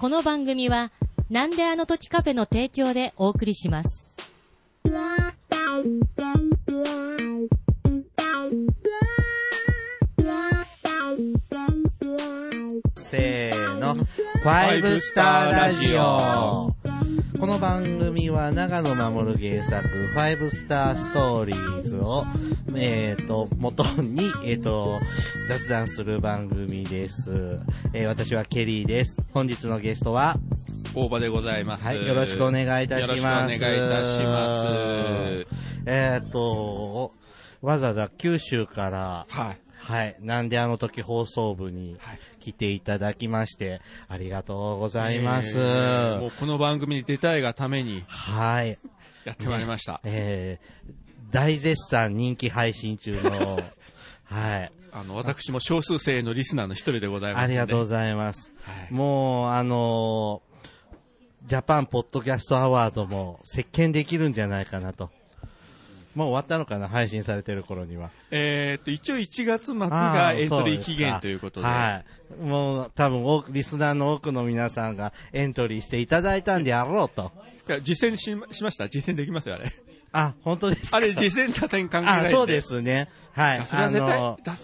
この番組は、なんであの時カフェの提供でお送りします。せーの、ファイブスターラジオ。この番組は長野守原作、ファイブスターストーリーズを、えっ、と、元に、えっ、と、雑談する番組です。えー私はケリーです。本日のゲストは、大場でございます。はい、よろしくお願いいたします。よろしくお願いいたします。えっ、と、わざわざ九州から、はい。はい。なんであの時放送部にはい来ていただきまして、ありがとうございます。えーもうこの番組に出たいがためにはい。やってまいりました。えー、大絶賛人気配信中の、はい。あの、私も少数生のリスナーの一人でございますあ。りがとうございます。はいもう、あのージャパンポッドキャストアワードも席巻できるんじゃないかなと。もう終わったのかな配信されてる頃には。えーっと、一応1月末あがーエントリー期限ということで。はい。もう、多分多く、リスナーの多くの皆さんがエントリーしていただいたんであろうと。実践しましました？実践できますよ、あれ。あ、本当ですか？あれ、実践打線関係ないんあ、で。そうですね。はい。あの、だ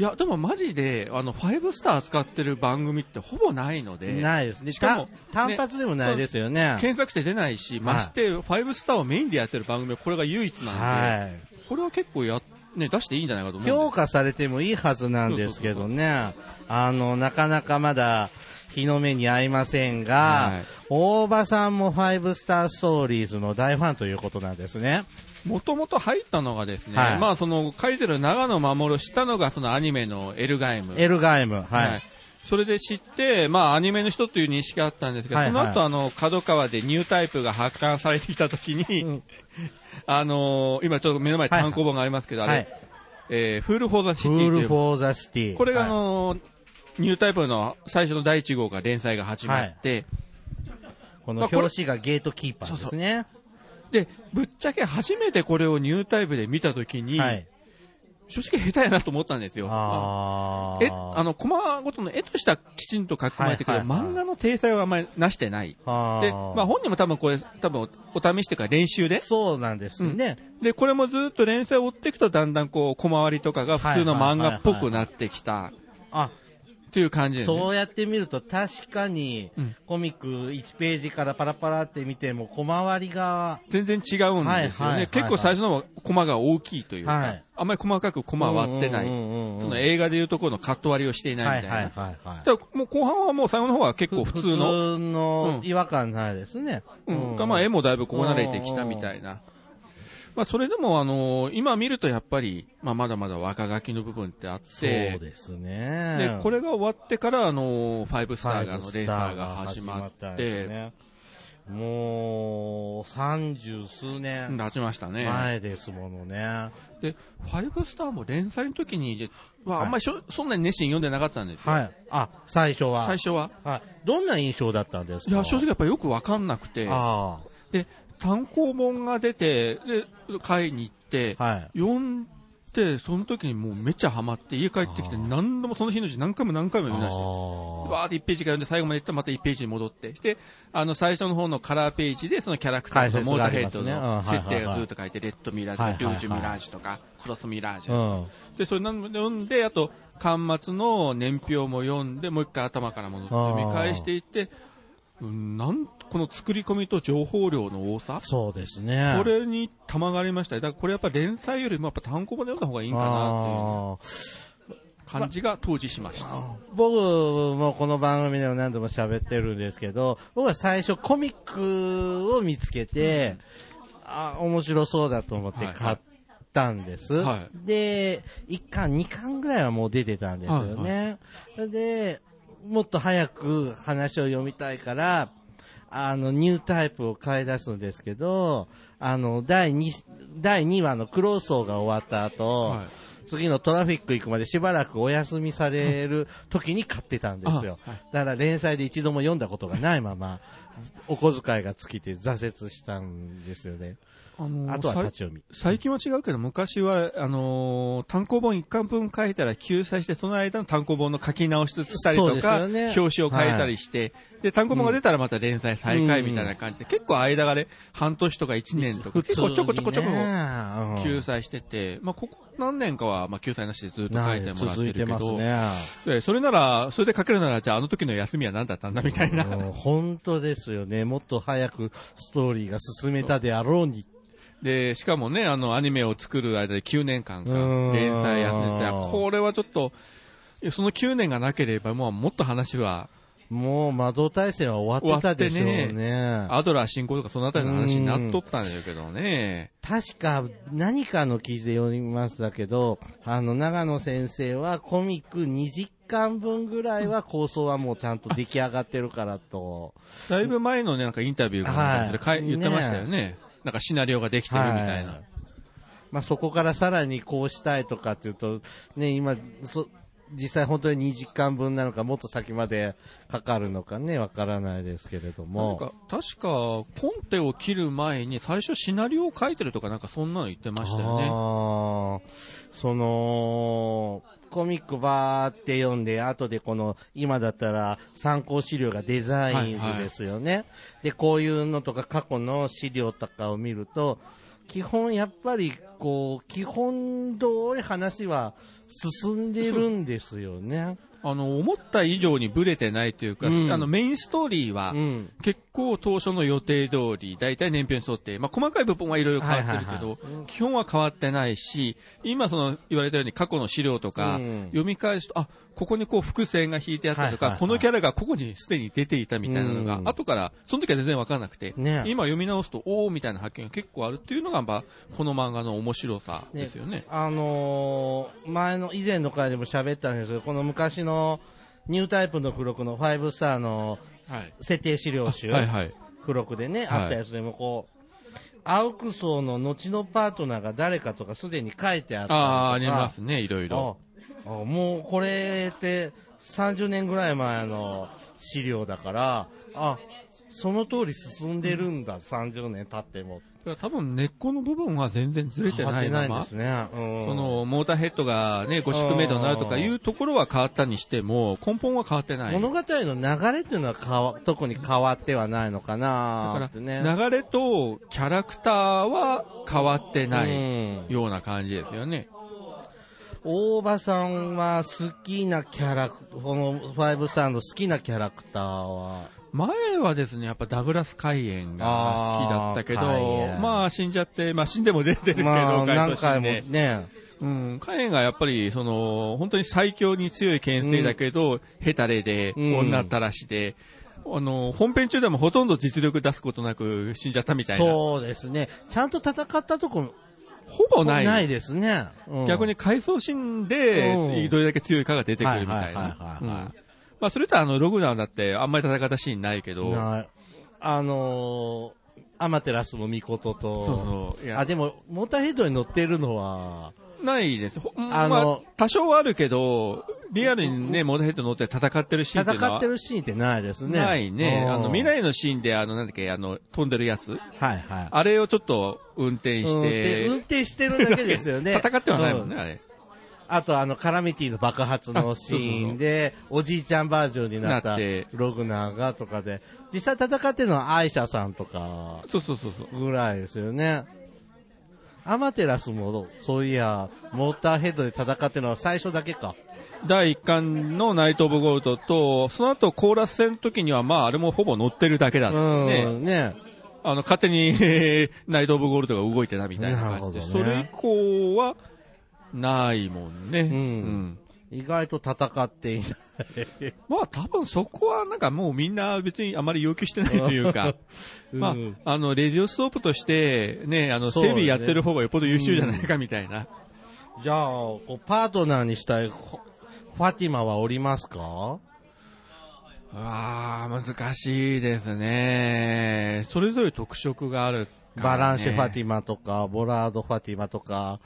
いや、でもマジで、あの、ファイブスター使ってる番組ってほぼないので。ないですね。しかも、た単発でもないですよね。検索して出ないし、まして、ファイブスターをメインでやってる番組はこれが唯一なんで、はい。これは結構や、ね、出していいんじゃないかと思う評価されてもいいはずなんですけどね。あの、なかなかまだ日の目に合いませんが、はい大場さんもファイブスターストーリーズの大ファンということなんですね。もともと入ったのがですね、はいまあその書いてる永野護を知ったのがそのアニメのエルガイム。エルガイム。はい。はいそれで知って、まあアニメの人という認識があったんですけど、はいはいその後あの、角川でニュータイプが発刊されてきたときに、うん あのー今ちょっと目の前に単行本がありますけど、はいあれ、えー Fool for the Cit Fool for the City。これがあはいのーニュータイプの最初の第1号が連載が始まって、この表紙がゲートキーパーですね。で、ぶっちゃけ初めてこれをニュータイプで見たときに、はい。正直下手やなと思ったんですよ。あーえ、あの、コマごとの絵としてはきちんと書き込まれてくる、はいはいはい漫画の体裁はあんまりなしてない。で、まあ本人も多分これ、多分おお試しというか練習で、そうなんですね。で、これもずっと連載を追っていくとだんだんこう、小回りとかが普通の漫画っぽくなってきた、あ、という感じで、ね。そうやって見ると確かにうんコミック1ページからパラパラって見ても小回りが、全然違うんですよね。はいはいはいはい結構最初のコマが大きいというか、はいあんまり細かくコマ割ってない。うんうんうんうんその映画でいうところのカット割りをしていないはいみたいな。はいはいはい。だからもう後半はもう最後の方は結構普通の、普通のうん違和感ないですね。うん、がまあ絵もだいぶこう慣れてきたみたいな。まあそれでもあのー今見るとやっぱり、まあまだまだ若書きの部分ってあっそうて、ですね。で、これが終わってからあのーファイブスターがあの連ファイブスター載が始まって、もう、三十数年立ちましたね。前ですものね。で、ファイブスターも連載の時に、でははいあんまりしょそんなに熱心に読んでなかったんですよ。はい。あ、最初は。最初は。はい。どんな印象だったんですか？いや、正直やっぱりよくわかんなくて、あで、単行本が出て、で、買いに行って、あ。はい。読んで、その時にもうめっちゃハマって、家帰ってきて何度もその日のうち何回も何回も読み出して、あわーって1ページから読んで、最後まで行ったらまた1ページに戻って、で、あの、最初の方のカラーページで、そのキャラクターとモーターヘッドの設定がずっと書いて、レッドミラージュ、ルージュミラージュとか、クロスミラージうュ。ん。で、それなんで読んで、あと、巻末の年表も読んで、もう一回頭から戻って読み返していって、うんなん、この作り込みと情報量の多さ？そうですね。これに玉がありましたよだからこれやっぱ連載よりもやっぱ単行本で読んだ方がいいんかなっていう感じが当時しました。僕もこの番組でも何度も喋ってるんですけど、僕は最初コミックを見つけて、あ、面白そうだと思ってはい買ったんです。はで、1巻、2巻ぐらいはもう出てたんですよね。で、もっと早く話を読みたいから、あの、ニュータイプを買い出すんですけど、あの、第2、第2話のクローソーが終わった後、はい次のトラフィック行くまでしばらくお休みされる時に買ってたんですよ。だから連載で一度も読んだことがないまま、お小遣いが尽きて挫折したんですよね。あのーあとは立ち読み。最近は違うけど、昔は、あのー単行本一巻分書いたら救済して、その間の単行本の書き直ししたりとか、よね表紙を変えたりして、で、単行本が出たらまた連載再開みたいな感じで、結構間がね、半年とか1年とか、結構ちょこちょこちょここ救済してて、まあ、ここ何年かは、まあ、救済なしでずっと書いてもらってるけど、ね。でそれなら、それで書けるなら、じゃああの時の休みは何だったんだみたいな。うん本当ですよね。もっと早くストーリーが進めたであろうに。で、しかもね、あの、アニメを作る間で9年間かうん連載休んでて、これはちょっと、その9年がなければ、もうもっと話は、もう魔導大戦は終わってたでしょう終わってね。アドラー進行とかそのあたりの話になっとったんだけどね。確か何かの記事で読みましたけど、あの、長野先生はコミック2時間分ぐらいは構想はもうちゃんと出来上がってるからと。だいぶ前のね、なんかインタビューかなんかでそれかい言ってましたよね。なんかシナリオができてるみたいな。はいまあ、そこからさらにこうしたいとかっていうと、ね、今、そ実際本当に2時間分なのか、もっと先までかかるのかね、わからないですけれどなんも。か、確か、コンテを切る前に最初シナリオを書いてるとかなんかそんなの言ってましたよね。その、コミックバーって読んで、後でこの、今だったら参考資料がデザイン図ですよね。で、こういうのとか過去の資料とかを見ると、基本やっぱりこう、基本通り話は進んでるんですよね。あの、思った以上にブレてないというか、うん。あの、メインストーリーは、うん。結構当初の予定通り、大体年表に沿って、まあ、細かい部分はいろいろ変わってるけど、はいはいはい。基本は変わってないし、今その言われたように過去の資料とか、うん。読み返すと、あ、ここにこう伏線が引いてあったりとか、はいはいはい。このキャラがここにすでに出ていたみたいなのが、うん。後から、その時は全然わかんなくて、ね。今読み直すと、おーみたいな発見が結構あるっていうのが、まあ、この漫画の面白さですよね。あのー前の、以前の回でも喋ったんですけど、この昔のニュータイプの付録の5スターのはい。設定資料集、はいはい。付録でね、はいあったやつでもこう、青クソの後のパートナーが誰かとかすでに書いてあったりとか。ああ、ありますね、いろいろ。もうこれって30年ぐらい前の資料だから、あ、その通り進んでるんだ、30年経っても。だから多分根っこの部分は全然ずれて変わってないですね。うんそのモーターヘッドがね、ゴシックメイドになるとかいうところは変わったにしても、根本は変わってない。物語の流れっていうのは変わ特に変わってはないのかなだかってね。ら、流れとキャラクターは変わってなういんような感じですよね。大場さんは好きなキャラク、このファイブスターの好きなキャラクターは、前はですね、やっぱダグラス・カイエンが好きだったけど、ンまあ死んじゃって、まあ 死んでも出てるけど、まあ回何回もねね、うん、カイエンがやっぱり、その、本当に最強に強い剣聖だけど、ヘタレで、うん女ったらしで、あの、本編中でもほとんど実力出すことなく死んじゃったみたいな。そうですね。ちゃんと戦ったとこほぼない。ないですね。うん逆に回想シーンで、うんどれだけ強いかが出てくるみたいはいはいはいな。まあ、それとあの、ログダウンだって、あんまり戦ったシーンないけど、あのー、アマテラスのミコトと、そうそう。いやあ、でも、モーターヘッドに乗ってるのは、ないです。ほあのまあ、多少はあるけど、リアルにね、モーダーヘッド乗って戦ってるシーンって戦ってるシーンってないですね。ないね。うんあの、未来のシーンで、あの、なんだっけ、あの、飛んでるやつはいはい。あれをちょっと運転して、運転してるだけですよね。戦ってはないもんね、うあれ。あと、あの、カラミティの爆発の シーンで、おじいちゃんバージョンになったログナーがとかで、実際戦ってるのはアイシャさんとかそうそうそうそう。ぐらいですよね。アマテラスも、そういや、モーターヘッドで戦ってるのは最初だけか。第1巻のナイト・オブ・ゴールドと、その後コーラス戦の時には、まあ、あれもほぼ乗ってるだけだったうんね。ん、ね。あの、勝手に、えーナイト・オブ・ゴールドが動いてたみたいな感じで、ねそれ以降は、ないもんね。ん意外と戦っていない。まあ多分そこはなんかもうみんな別にあまり要求してないというか、ま うんあ、あの、レディオストープとして、ね、あの、整備やってる方がよっぽど優秀じゃないかみたいな。じゃあ、パートナーにしたいファティマはおりますか？うわあ、難しいですね。それぞれ特色があるバランシェ・ファティマとか、ボラード・ファティマとか、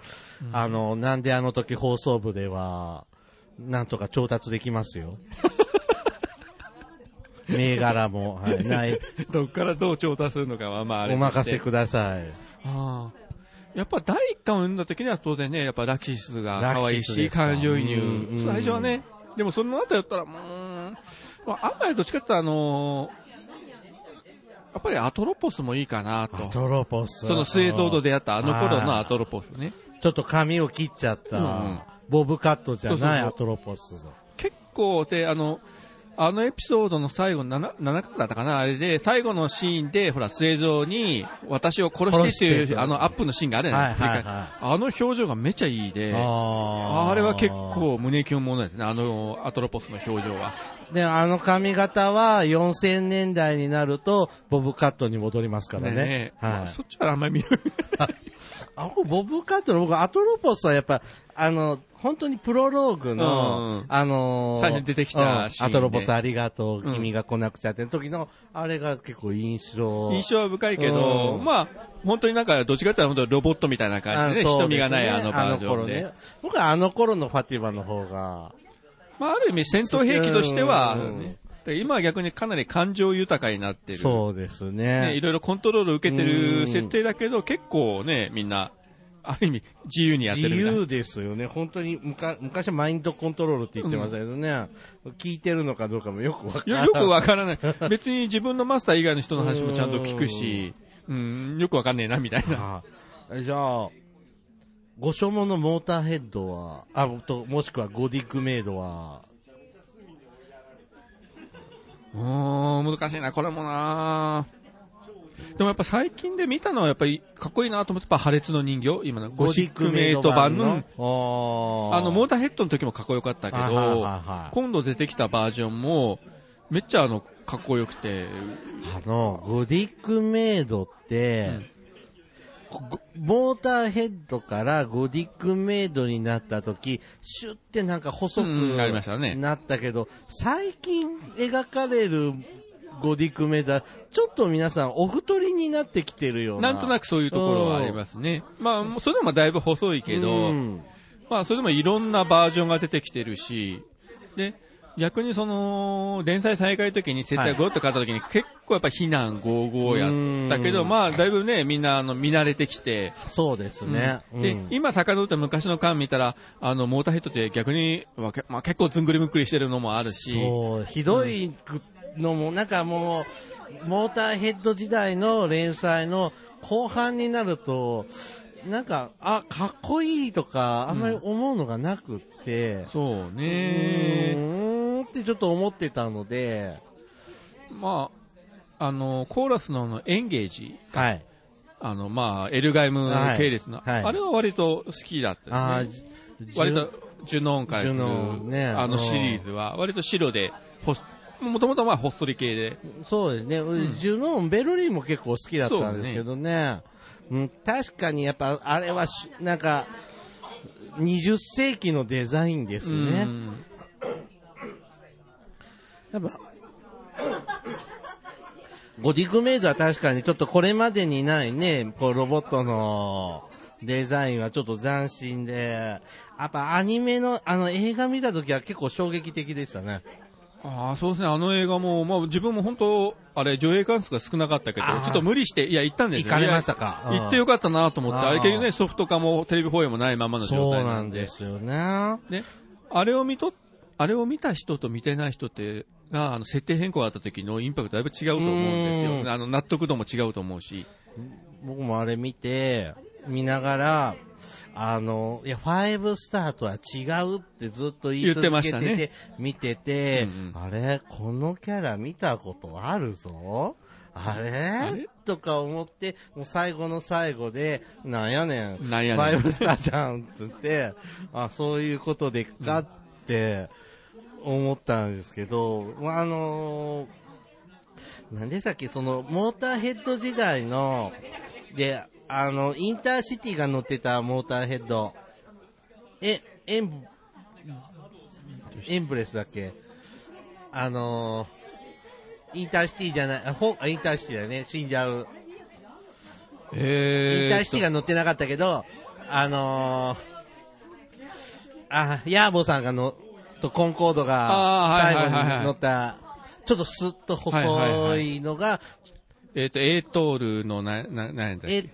あの、なんであの時放送部では、なんとか調達できますよ。銘柄も、はい、ない、どっからどう調達するのかは、まああれお任せください。ああ。やっぱ第一巻を読んだ時には当然ね、やっぱラキシスが可愛いし、感情移入。最初はね、でもその後やったら、もう、まあ、案外どっちかってあのーやっぱりアトロポスもいいかなと。アトロポス。そのスエゾウと出会ったあの頃のはいアトロポスね。ちょっと髪を切っちゃった、うんうんボブカットじゃないアトロポス。結構で、あの、あのエピソードの最後の 7, 7巻だったかなあれで、最後のシーンで、ほら、末蔵に、私を殺してっていう、あのアップのシーンがあるじゃない？ですか。はいはいはいあの表情がめちゃいいで、あれは結構胸キュンものですね、あのアトロポスの表情は。で、あの髪型は4000年代になると、ボブカットに戻りますからね。ねえまあはい。そっちはあんまり見ない。あ、ボブカットの僕、アトロポスはやっぱ、あの、本当にプロローグの、うんあのー最初に出てきたうんアトロポスありがとう、うん君が来なくちゃって時の、あれが結構印象。印象は深いけど、うんまあ、本当になんか、どっちかっていうとロボットみたいな感じでね、そう瞳がないあのバージョン頃で。ね。僕はあの頃のファティマの方が、まあ、ある意味戦闘兵器としては、うんねで今は逆にかなり感情豊かになってる。そうですね、いね。ろいろコントロールを受けてうるん設定だけど、結構ね、みんな、ある意味、自由にやって自るみたいな。由ですよね。本当に、むか昔はマインドコントロールって言ってましたけどね。聞いてるのかどうかもよくわからない。よよくわからない。別に自分のマスター以外の人の話もちゃんと聞くし、うん、よくわかんねえな、みたいな。あじゃあ、ご所望のモーターヘッドは、あ、と、もしくはゴディックメイドは、うーん、難しいな、これもな。でもやっぱ最近で見たのはやっぱりかっこいいなと思って、やっぱ破裂の人形今のゴシックメイト版の、の？あの、モーターヘッドの時もかっこよかったけどはい、今度出てきたバージョンも、めっちゃあの、かっこよくて、あの、ゴディックメイドって、ごモーターヘッドからゴディックメイドになった時、シュってなんか細くうんなりましたねなったけど、最近描かれるゴディックメイドは、ちょっと皆さんお太りになってきてるような。なんとなくそういうところはありますね。まあ、それでもだいぶ細いけど、うんまあ、それでもいろんなバージョンが出てきてるし、で、逆にその、連載再開の時に設定がゴロッと変わった時に結構やっぱ避難55やったけど、うん。まあ、だいぶね、みんなあの見慣れてきて、そうですね。でうん、今遡って昔の巻見たら、あの、モーターヘッドって逆に、まあ結構ずんぐりむっくりしてるのもあるし、そう、ひどいのも、なんかもう、モーターヘッド時代の連載の後半になると、なんか、あ、かっこいいとか、あんまり思うのがなくって、そううね。ーんってちょっと思ってたので、まあ、あの、コーラスのあのエンゲージ、はい。あの、まあ、エルガイム系列の、はい。はいあれは割と好きだったあですね。ー割と、ジュノンから来るジュノンね。あのシリーズは、割と白で、ほもともとまあ、ほっそり系で、そうですね、ジュノン、ベルリンも結構好きだったんですけどね、うん、確かにやっぱ、あれはし、なんか、20世紀のデザインですね。うんやっぱ、ゴディグメイドは確かにちょっとこれまでにないね、こうロボットのデザインはちょっと斬新で、やっぱアニメの、あの映画見た時は結構衝撃的でしたね。ああ、そうですね、あの映画も、まあ自分も本当、あれ、上映関数が少なかったけどちょっと無理して、いや、行ったんですよ。行かれましたか？行ってよかったなと思って、あれ結局ね、ソフト化もテレビ放映もないままの状そう態なんですよね。ね、あれを見と、あれを見た人と見てない人って、が、あの、設定変更があった時のインパクトだいぶ違うと思うんですうん。よ。あの、納得度も違うと思うし。僕もあれ見て、見ながら、あの、いや、ファイブスターとは違うってずっと言い続けてて、言ってましたね。見てて、うんうん。あれ？このキャラ見たことあるぞ？あれ？れ？とか思って、もう最後の最後で、なんやねん。なんやねん。ファイブスターじゃんって言って、あ、そういうことでかって思ったんですけど、まああのーなんでさっきその、モーターヘッド時代の、で、あの、インターシティが乗ってたモーターヘッド、え、エン、エンブレスだっけ？あのーインターシティじゃない、あほあインターシティだよね、死んじゃう。えー。引退式が載ってなかったけど、あのー、あ、ヤーボさんがの、とコンコードが最後に乗った、ちょっとスッと細いのが、えっ、と、エートールのな、な、なんやっけ？え、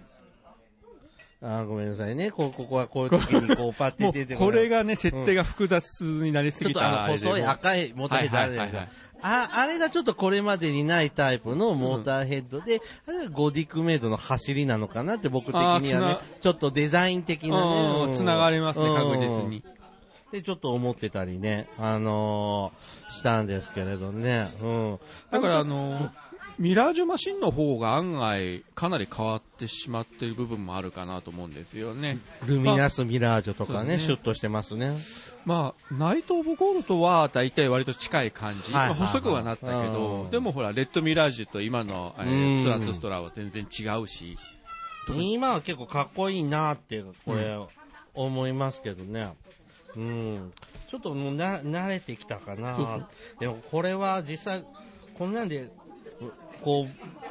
あーごめんなさいね。こうここはこういう時にこう パッて出てこれがね、設定が複雑になりすちょっとぎたあの細い赤いモーターヘッドあるじゃないですか。あ、あれがちょっとこれまでにないタイプのモーターヘッドで、あれがゴディックメイドの走りなのかなって僕的にはねちょっとデザイン的なね。うん、つながりますね、うん確実に。で、ちょっと思ってたりね、あのーしたんですけれどね。うん。だから、あの、ミラージュマシンの方が案外、かなり変わってしまっている部分もあるかなと思うんですよね。ルミナスミラージュとかね、ねシュッとしてますね。まあ、ナイト・オブ・ゴールドは大体割と近い感じ。はいはいはいまあ細くはなったけうどん、でもほら、レッド・ミラージュと今の、えうんー、スラット・ストラは全然違うし。今は結構かっこいいなって、これ、思いますけどね。うん。ちょっともうな、慣れてきたかな。でもこれは実際、こんなんで、うこ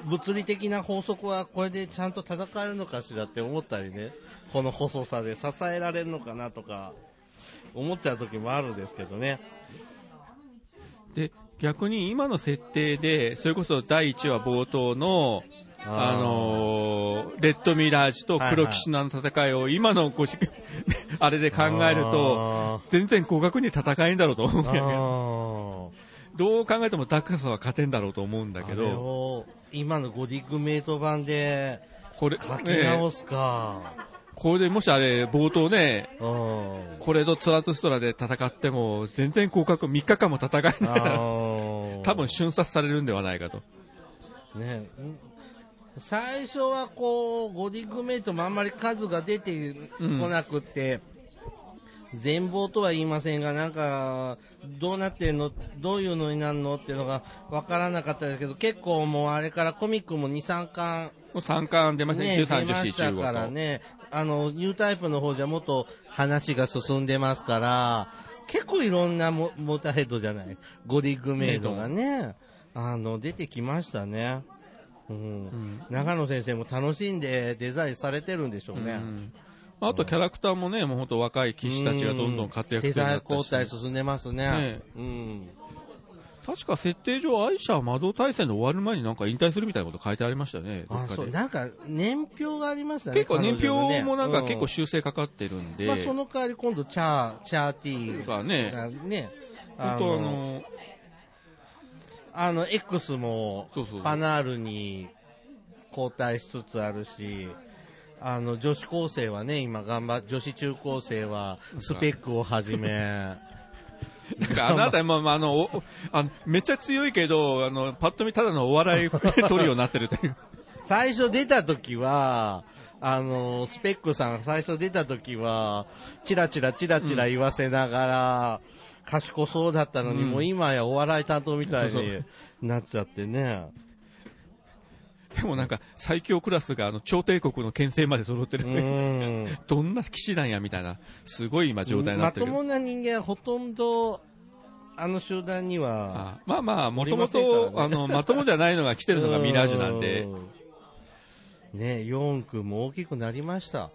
う、物理的な法則はこれでちゃんと戦えるのかしらって思ったりね。この細さで支えられるのかなとか、思っちゃう時もあるんですけどね。で、逆に今の設定で、それこそ第1話冒頭の、あのーレッドミラージュと黒騎士の戦いを今のごし、あれで考えると、全然互角に戦えんだろうと思うんあだよね。ー。どう考えてもダックスは勝てんだろうと思うんだけど、を今のゴディックメイト版でこれ、書き直ね、すか。これでもしあれ冒頭ね、うんこれとツラトストラで戦っても全然互角、3日間も戦えないあから、ー。多分瞬殺されるんではないかと。ね、ん最初はこう、ゴディックメイトもあんまり数が出てこなくって、全貌とは言いませんが、なんか、どうなってんの、どういうのになるの？っていうのが分からなかったですけど、結構もうあれからコミックも2、3巻、もう3巻出ましたね、ね、13、出まし14、15たからと。ね、あの、ニュータイプの方じゃもっと話が進んでますから、結構いろんなモモーターヘッドじゃない、ゴディックメイドがね、あの、出てきましたね。うん。ん長野先生も楽しんでデザインされてるんでしょうね。うんあとキャラクターもね、もう本当若い騎士たちがどんどん活躍するようになったし世代交代進んでますね。ねうん。確か設定上、愛車は魔導大戦の終わる前になんか引退するみたいなこと書いてありましたよね、あ、そう。なんか、年表がありましたね。結構年表もなんか結構う修正かかってるんで、まあ、その代わり今度、チャー、チャーティーとかね、がね、本当あの、あの、X もパナールに交代しつつあるし、あの、女子高生はね、今頑張っ、女子中高生はスペックをはじめ、なんかあなた、まあまあ、あの、おあのめっちゃ強いけど、あの、パッと見ただのお笑いトリオになってるという。最初出た時は、あの、スペックさんが最初出た時は、チラチラチラチラ言わせながら、賢そうだったのに、うんもう今やお笑い担当みたいになっちゃってね。でもなんか、最強クラスが、あの、超帝国の牽制まで揃ってるうって、ん。どんな騎士なんや、みたいな、すごい今状態になってる。まともな人間はほとんど、あの集団には、あまあまあ、もともと、ねあの、まともじゃないのが来てるのがミラージュなんで、うん。ね、4区も大きくなりました。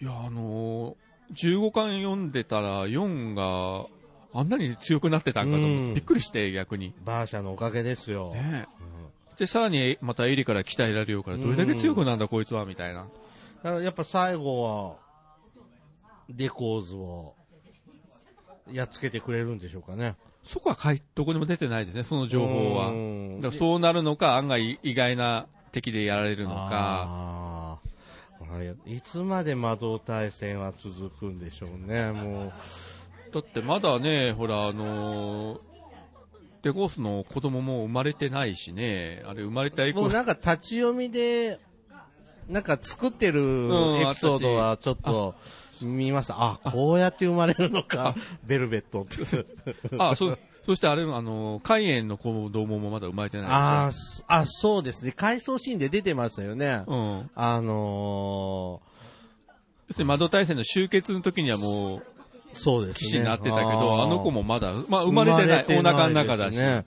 いや、あのー、15巻読んでたら、4があんなに強くなってたんかと思って、うんびっくりして、逆に。バーシャのおかげですよ。ねで、さらにまたエリから鍛えられるから、どれだけ強くなんだ、こいつは、みたいな。だからやっぱ最後は、デコーズを、やっつけてくれるんでしょうかね。そこはかいどこにも出てないですね、その情報は。うんだからそうなるのか、案外意外な敵でやられるのか。あい。つまで魔導大戦は続くんでしょうね、もだってまだね、ほら、あのーデコースの子供も生まれてないしね、あれ生まれた以う。降僕なんか立ち読みで、なんか作ってるうんエピソードはちょっと見ました。あこうやって生まれるのか、ベルベットって。あ、そ、そしてあれ、あの、肝炎の子供もまだ生まれてないああ、そうですね。回想シーンで出てましたよね。うん。あの要するに窓大戦の終結の時にはもう、ー、そうですね。騎士になってたけど、ーあの子もまだ、まあ生まれてない、お腹の中だし。ね。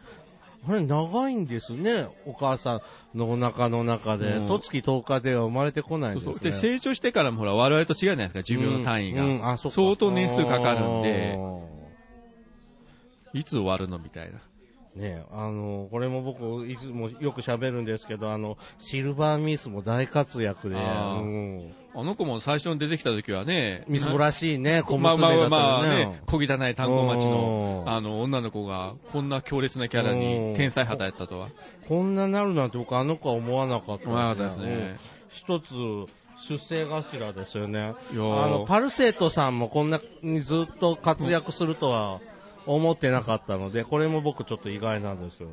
あれ、長いんですね。お母さんのお腹の中で。うんとつき10日では生まれてこないんですね。そうそうで、成長してからもほら、我々と違うじゃないですか、寿命の単位が。うんうん相当年数かかるんで、あいつ終わるの？みたいな。ーねあの、これも僕、いつもよく喋るんですけど、あの、シルバーミスも大活躍で、あー。うん。あの子も最初に出てきた時はね、みすぼらしいね、小まあまあ娘だったまあよね。ね、小汚い単語町のう、ん。あの、女の子が、こんな強烈なキャラうん。に天才肌やったとは。こんななるなんて僕あの子は思わなかった、思わなかったですね。うん。一つ、出世頭ですよね。あー。の、パルセートさんもこんなにずっと活躍するとは思ってなかったので、これも僕ちょっと意外なんですよ。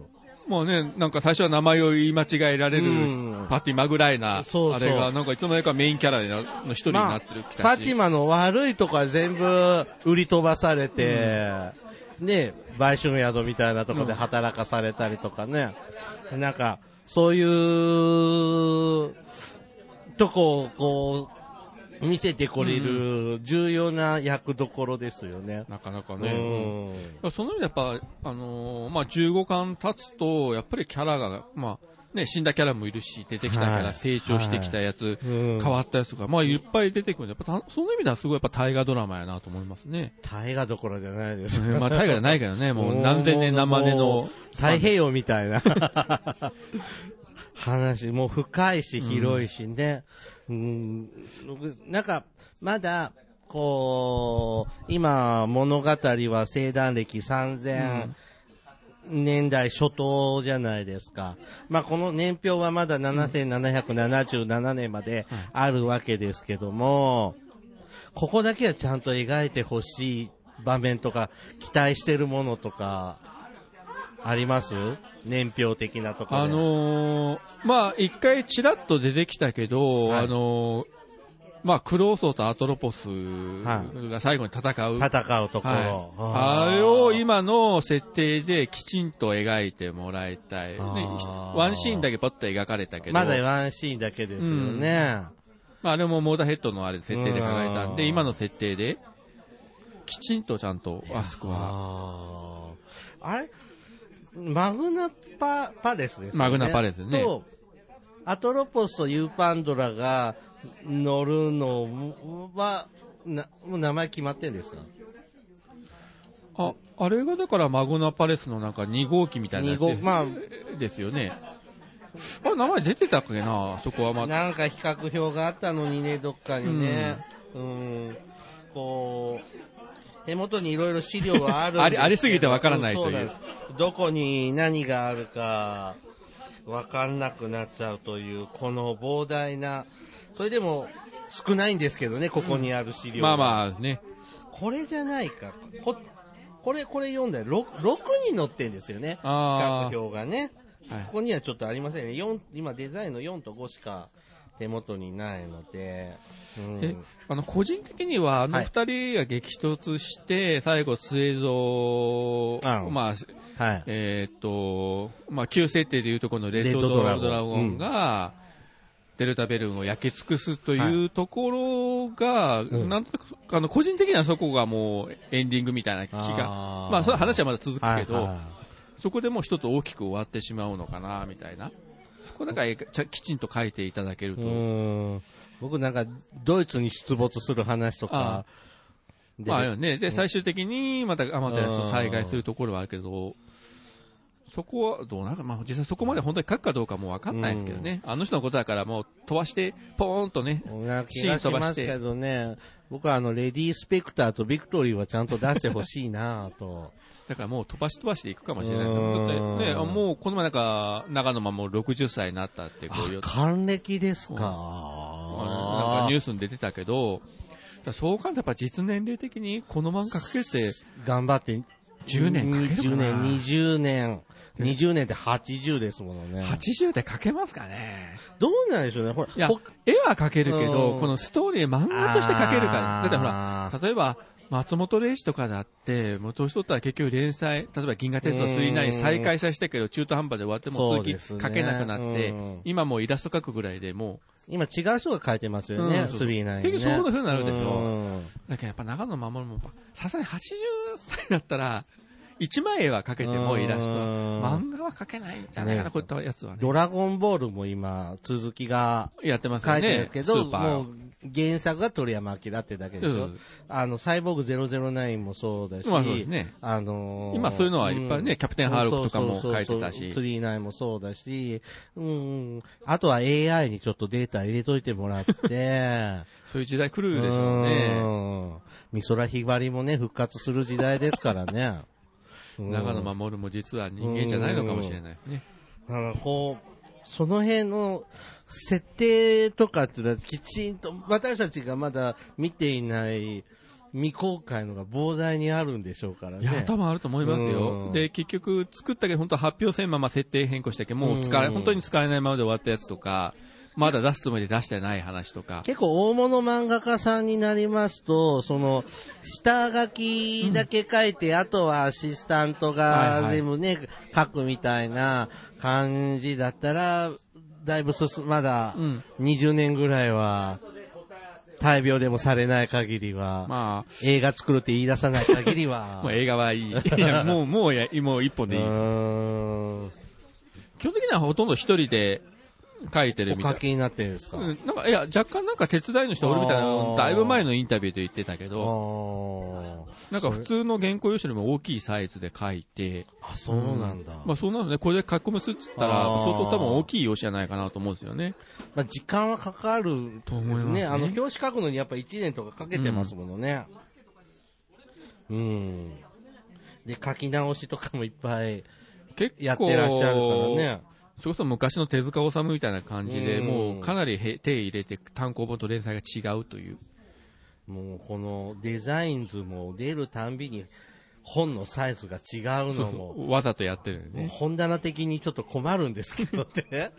もうね、なんか最初は名前を言い間違えられるうん、パティマぐらいな、そうそう。あれが、なんかいつの間にかメインキャラの一人になってる、来たし。パティマの悪いとこは全部売り飛ばされて、ね、売春宿みたいなとこで働かされたりとかね、なんか、そういう、とこをこう、見せてこれる重要な役どころですよね。なかなかうね。ん。その意味でやっぱ、あのーまあ、15巻経つと、やっぱりキャラが、まあ、ね、死んだキャラもいるし、出てきたキャラ、はい成長してきたやつ、うん変わったやつとか、まあ、いっぱい出てくるんで、やっぱたその意味ではすごいやっぱ大河ドラマやなと思いますね。大河どころじゃないです。まあ、大河じゃないけどね、もう何千年何万年の。太平洋みたいな話、もう深いし広いしね。うん、なんか、まだ、こう、今、物語は生誕歴3000年代初頭じゃないですか。まあ、この年表はまだ7777年まであるわけですけども、ここだけはちゃんと描いてほしい場面とか、期待してるものとか、あります？年表的なところあのーまあ、一回チラッと出てきたけど、はい。あのーまあ、クローソーとアトロポスが最後に戦う。戦うところ。はい、あれを今の設定できちんと描いてもらいたい。ねワンシーンだけポッと描かれたけど。まだワンシーンだけですよね。まあ、あれもモーダーヘッドのあれ設定で描いたんで、うん今の設定で、きちんとちゃんと、あそこは、あれ？マグナパパレスですよね。マグナパレスねと、アトロポスとユーパンドラが乗るのは、なもう名前決まってんですか？あ、あれがだからマグナパレスのなんか2号機みたいなやつ二号まあですよね。あ、名前出てたっけな、そこはまだ。なんか比較表があったのにね、どっかにね。うん。こう、手元にいろいろ資料はあるありありすぎてわからないというどこに何があるか、わかんなくなっちゃうという、この膨大な、それでも少ないんですけどね、ここにある資料。まあまあね。これじゃないか。ここれ、これ読んだら 6, 6人載ってんですよね。比あー較表がね。はいここにはちょっとありませんね。4今デザインの4と5しか手元にないので。うん。え、あの、個人的には、あのはい。二人が激突して、最後、末蔵、うんまあ、はい。えーっと、まあ、旧設定でいうとこのレッドドドラゴン。ドラゴンが、デルタベルンを焼き尽くすというところが、ん。なんとなく、あの、個人的にはそこがもうエンディングみたいな気が、あーまあ、その話はまだ続くけど、はいはい。そこでもう一つ大きく終わってしまうのかな、みたいな。そこだからちゃきちんと書いていただけると。うん。僕なんか、ドイツに出没する話とか、でまあね、で、最終的にまたアマテラスと災害するところはあるけど、そこはどうなんか、まあ実際そこまで本当に書くかどうかもわかんないですけどね。あの人のことだからもう飛ばして、ポーンとね、な気がしますけどね、僕はあの、レディースペクターとビクトリーはちゃんと出してほしいなと。だからもう飛ばし飛ばしていくかもしれない。だうん。ってね、もうこの前なんか、長野間も60歳になったってこういう、還暦ですか。なんかニュースに出てたけど、そう考えたらやっぱ実年齢的にこの漫画描けて、頑張って、10年かけるかな。10年、20年。20年って80ですものね。80で描けますかね。どうなんでしょうね。ほら、絵は描けるけど、うん。このストーリー漫画として描けるかだってほら、例えば、松本零士とかだって、もう年取ったら結局連載、例えば銀河鉄道39再開させたけど、中途半端で終わっても続きそうですね。描けなくなって、うん。今もうイラスト描くぐらいでも今違う人が書いてますよね、うんそう39ね。結局そういう風になるでしょ。うん。う、だけどやっぱ長野守も、さすがに80歳だったら、一枚絵は描けてもイラスト。漫画は描けないんじゃないかな、ね。こういったやつはね。ドラゴンボールも今、続きがやってますよ書いてるね。けど、スーパーもう原作が鳥山明ってだけでしょ？そう。あの、サイボーグ009もそうだし、まあそうですね。あのー今そういうのはいっぱいねキャプテンハーロックとかも書いてたしそうそうそう39もそうだし、うんうん、あとは AI にちょっとデータ入れといてもらって、そういう時代来るでしょうね。うん。美空ひばりもね、復活する時代ですからね。う ん長野守も実は人間じゃないのかもしれないね。だからこう、その辺の設定とかっていうのはきちんと、私たちがまだ見ていない未公開のが膨大にあるんでしょうからね。いや、多分あると思いますうよ。んで、結局、作ったけど、本当発表せんまま設定変更したけど、もう使え、うん本当に使えないままで終わったやつとか、まだ出すつもりで出してない話とか。結構大物漫画家さんになりますと、その、下書きだけ書いて、あとはアシスタントはいがはい全部ね、書くみたいな感じだったら、だいぶ進まだうん。20年ぐらいは、大病でもされない限りは、ま映画作るって言い出さない限りはあ、もう、映画はいい。いや、もう、もうや、もう一本うでいい。基本的にはほとんど一人で書いてるみたいお書。きになってるんですか、うん、なんか、いや、若干なんか手伝いの人おるみたいなだいぶ前のインタビューで言ってたけあど、ーなんか普通の原稿用紙よりも大きいサイズで書いて、あ、そうなんだ。まあそうなのね、これで書き込みするっつったら、相当多分大きい用紙じゃないかなと思うんですよね。まあ、時間はかかると思いますねあの、表紙書くのにやっぱ1年とかかけてますものね。うん。で、書き直しとかもいっぱい結構、やってらっしゃるからね。それこそ昔の手塚治虫みたいな感じで、うんもうかなりへ手入れて単行本と連載が違うという。もうこのデザイン図も出るたんびに本のサイズが違うのも、わざとやってるよね。本棚的にちょっと困るんですけどね。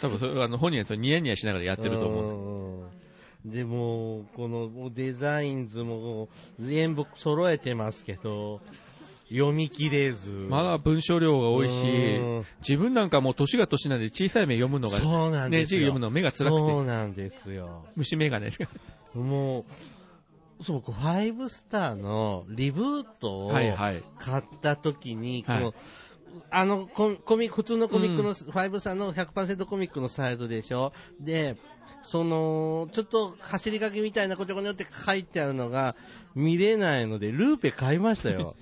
多分それあの本人はニヤニヤしながらやってると思うんですうんでも、このデザイン図も全部揃えてますけど、読み切れず。まだ文章量が多いしうん、自分なんかもう年が年なんで小さい目読むのが、そうなんね、ですよ。字読むの目が辛くそて、うなんですよ。虫眼鏡ですか？もう、そう、僕、ファイブスターのリブートをはいはい。買った時に、はいこの、あのコ、コミ普通のコミックの、ファイブスターの100%コミックのサイズでしょ？で、その、ちょっと走り書きみたいなことによって書いてあるのが見れないので、ルーペ買いましたよ。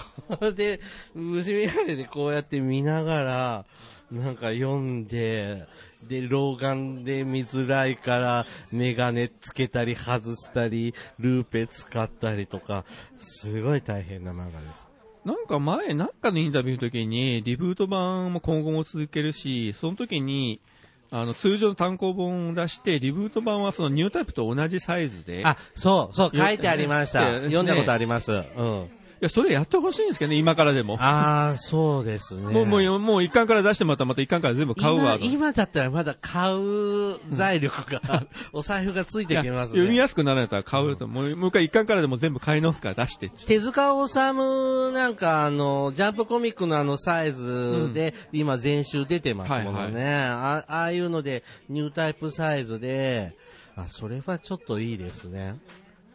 で、虫眼鏡でこうやって見ながら、なんか読んで、で、老眼で見づらいから、メガネつけたり外したり、ルーペ使ったりとか、すごい大変な漫画です。なんか前、なんかのインタビューの時に、リブート版も今後も続けるし、その時に、あの、通常の単行本を出して、リブート版はそのニュータイプと同じサイズで、あ、そう、そう、書いてありました。ね読んだことあります。うん。いや、それやってほしいんですけどね、今からでも。ああ、そうですね。もう、もう、もう一巻から出してもらったらまた一巻から全部買うわと。今今だったらまだ買う財力が、お財布がついてきますね。読みやすくなるんやったら買うと、もうもう一回一巻からでも全部買い直すから出して。手塚治虫なんかあの、ジャンプコミックのあのサイズで、今全集出てますものね。あああいうので、ニュータイプサイズで、あ、それはちょっといいですね。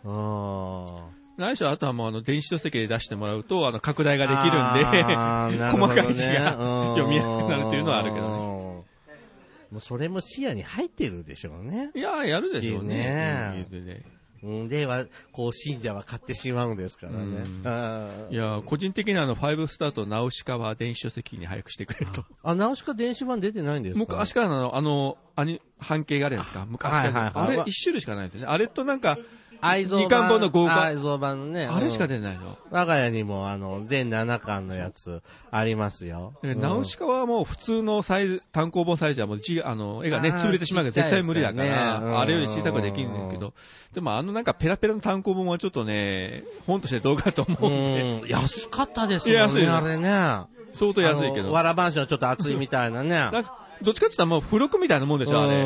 うん。何しろあとはもうあの、電子書籍で出してもらうと、あの、拡大ができるんで、あーなるほどね細かい字がうん読みやすくなるっていうのはあるけどね。うんもうそれも視野に入ってるでしょうね。いやー、やるでしょういいね。ねうんねうん、では、こう、信者は買ってしまうんですからね。いやー、個人的にはあの、ファイブスターとナウシカは電子書籍に早くしてくれと。あ、ナウシカ電子版出てないんですか？昔からのあの、アニ、半径があるんですか？昔から。はいはいはいあれ一種類しかないんですよね。あれとなんか、愛蔵版。二巻本の合版愛蔵版のね。あれしかうん出ないの？我が家にも、あの、全7巻のやつ、ありますよ。でナウシカはもう普通のサイズ、単行本サイズはもう字、あの、絵がね、潰れてしまうから絶対無理だから、あれより小さくはできるんだけど、でもあのなんかペラペラの単行本はちょっとね、本としてどうかと思うんで、うん。安かったですもんね、あれね。相当安いけど。わらばんしのちょっと厚いみたいなね。どっちかって言ったらもう付録みたいなもんでしょ、あれ。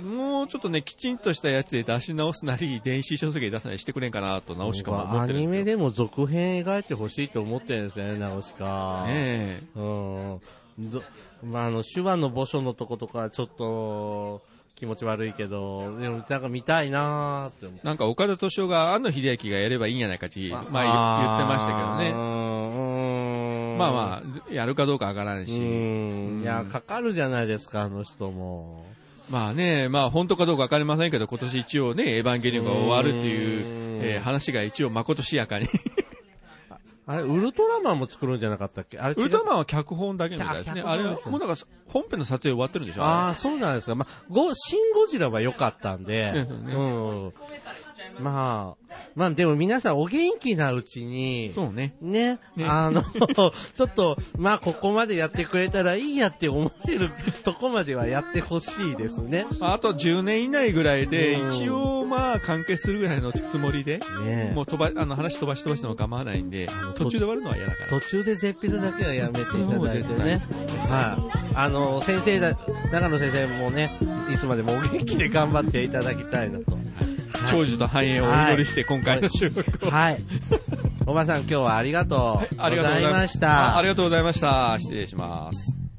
もうちょっとね、きちんとしたやつで出し直すなり、電子書籍で出すなりしてくれんかなと、ナウシカは思アってるんですけど。ニメでも続編描いてほしいと思ってるんですね、ナウシカ。ねうん。どまあ、あの、手話の墓所のとことか、ちょっと、気持ち悪いけど、でもなんか見たいなーって思って。なんか岡田敏夫が庵野秀明がやればいいんじゃないかって、まあ言言ってましたけどね。ねまあまあ、やるかどうかわからないし。うん。いや、かかるじゃないですか、あの人も。まあね、まあ本当かどうかわかりませんけど、今年一応ね、エヴァンゲリオンが終わるっていうう、んえー話が一応まことしやかに。あれ、ウルトラマンも作るんじゃなかったっけ？あれウルトラマンは脚本だけみたいですね。あれもうなんか本編の撮影終わってるんでしょああ、そうなんですか。まあ、ゴ、シン・ゴジラは良かったんで、うん。まあ、まあでも皆さんお元気なうちに、そうね。ね、ねあの、ちょっと、まあここまでやってくれたらいいやって思える とこまではやってほしいですね。あと10年以内ぐらいで、うん一応まあ完結するぐらいのつもりで、ねもう飛ば、あの話飛ばし飛ばしのも構わないんで、途中で終わるのは嫌だから。途中で絶筆だけはやめていただいてね。はい。あの、先生だ、長野先生もね、いつまでもお元気で頑張っていただきたいなと。長寿と繁栄をお祈りして今回の収録を。はい。おばさん今日はありがとうございありがとうございまし。たありがとうございました。失礼します。